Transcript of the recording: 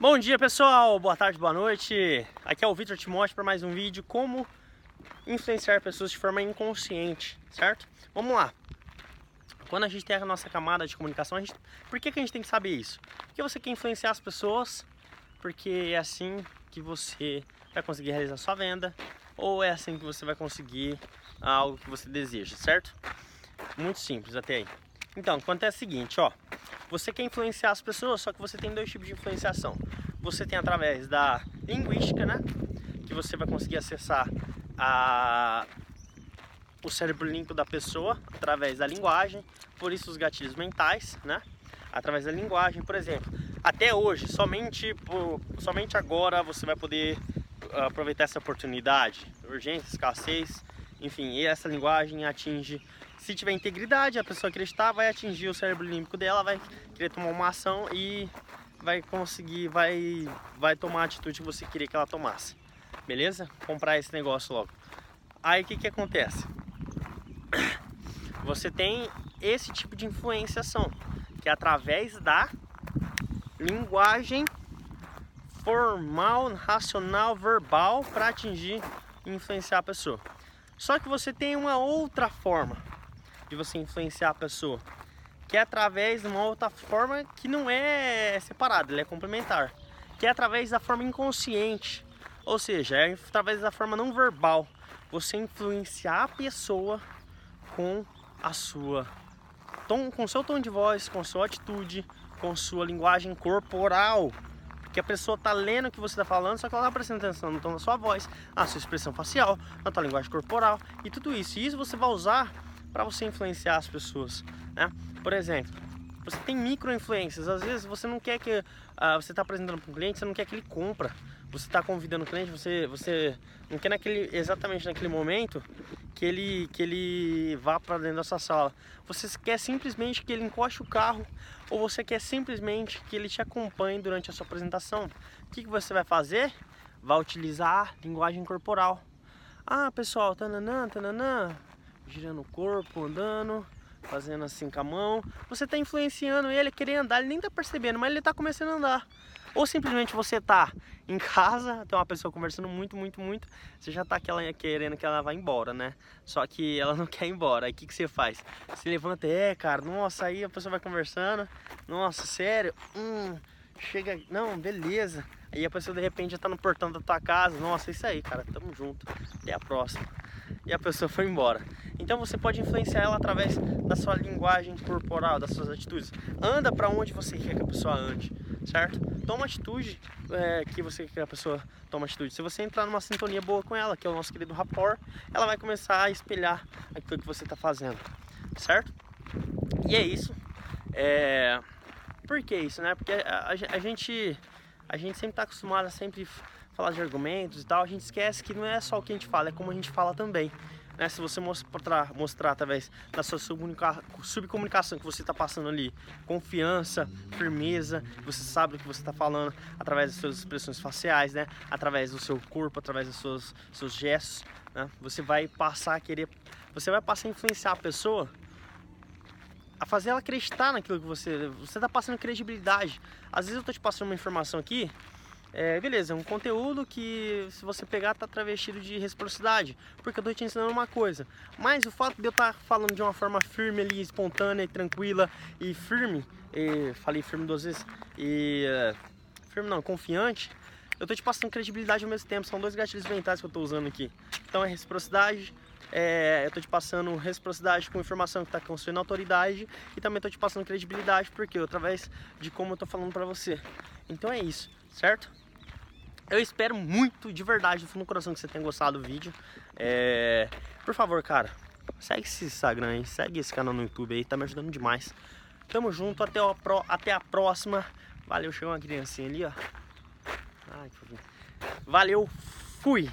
Bom dia pessoal, boa tarde, boa noite. Aqui é o Vitor Timóteo para mais um vídeo como influenciar pessoas de forma inconsciente, certo? Vamos lá. Quando a gente tem a nossa camada de comunicação, gente... por que, que a gente tem que saber isso? Porque você quer influenciar as pessoas, porque é assim que você vai conseguir realizar sua venda, ou é assim que você vai conseguir algo que você deseja, certo? Muito simples até aí. Então, acontece o seguinte, ó. Você quer influenciar as pessoas, só que você tem dois tipos de influenciação. Você tem através da linguística, né? Que você vai conseguir acessar a... o cérebro limpo da pessoa através da linguagem, por isso os gatilhos mentais, né? Através da linguagem, por exemplo. Até hoje, somente, por... somente agora você vai poder ah, aproveitar essa oportunidade. Urgência, escassez, enfim, e essa linguagem atinge se tiver integridade, a pessoa acreditar, vai atingir o cérebro límbico dela, vai querer tomar uma ação e vai conseguir, vai, vai tomar a atitude que você queria que ela tomasse. Beleza? Comprar esse negócio logo. Aí o que, que acontece? Você tem esse tipo de influenciação, que é através da linguagem formal, racional, verbal para atingir e influenciar a pessoa. Só que você tem uma outra forma de você influenciar a pessoa, que é através de uma outra forma que não é separada, ela é complementar, que é através da forma inconsciente, ou seja, é através da forma não verbal, você influenciar a pessoa com a sua tom, com seu tom de voz, com sua atitude, com sua linguagem corporal, que a pessoa tá lendo o que você está falando, só que ela tá prestando atenção no tom da sua voz, na sua expressão facial, na tua linguagem corporal e tudo isso. E isso você vai usar para você influenciar as pessoas, né? Por exemplo, você tem micro influências. Às vezes você não quer que uh, você está apresentando para um cliente, você não quer que ele compra. Você está convidando o cliente, você, você não quer naquele, exatamente naquele momento que ele, que ele vá para dentro da sua sala. Você quer simplesmente que ele encoste o carro ou você quer simplesmente que ele te acompanhe durante a sua apresentação. O que, que você vai fazer? Vai utilizar linguagem corporal. Ah, pessoal, tananã, tananã, girando o corpo, andando, fazendo assim com a mão. Você está influenciando ele a querer andar, ele nem está percebendo, mas ele está começando a andar. Ou simplesmente você está em casa, tem uma pessoa conversando muito, muito, muito, você já está aquela, querendo que ela vá embora, né? Só que ela não quer ir embora. Aí o que, que você faz? Você levanta, é, cara, nossa, aí a pessoa vai conversando, nossa, sério, hum, chega, não, beleza. Aí a pessoa de repente já está no portão da tua casa, nossa, isso aí, cara, tamo junto, até a próxima. E a pessoa foi embora. Então você pode influenciar ela através da sua linguagem corporal, das suas atitudes. Anda para onde você quer que a pessoa ande, certo? Toma atitude é, que você quer que a pessoa tome atitude. Se você entrar numa sintonia boa com ela, que é o nosso querido rapport, ela vai começar a espelhar aquilo que você está fazendo, certo? E é isso. É... Por que isso, né? Porque a, a, a gente a gente sempre está acostumado a sempre falar de argumentos e tal, a gente esquece que não é só o que a gente fala, é como a gente fala também. Né? Se você mostrar, mostrar através da sua subcomunicação que você está passando ali, confiança, firmeza, você sabe o que você está falando através das suas expressões faciais, né? através do seu corpo, através dos seus, seus gestos, né? você vai passar a querer, você vai passar a influenciar a pessoa a fazer ela acreditar naquilo que você. Você está passando credibilidade. Às vezes eu estou te passando uma informação aqui é, beleza, é um conteúdo que se você pegar tá travestido de reciprocidade, porque eu tô te ensinando uma coisa. Mas o fato de eu estar tá falando de uma forma firme ali, espontânea, tranquila e firme, e, falei firme duas vezes, e é, firme não, confiante, eu tô te passando credibilidade ao mesmo tempo. São dois gatilhos mentais que eu tô usando aqui. Então é reciprocidade, é, eu tô te passando reciprocidade com informação que tá construindo autoridade e também tô te passando credibilidade, porque através de como eu tô falando para você. Então é isso, certo? Eu espero muito, de verdade, do fundo do coração, que você tenha gostado do vídeo. É... Por favor, cara, segue esse Instagram aí, segue esse canal no YouTube aí, tá me ajudando demais. Tamo junto, até a, pro... até a próxima. Valeu, chegou uma criancinha ali, ó. Ai, Valeu, fui!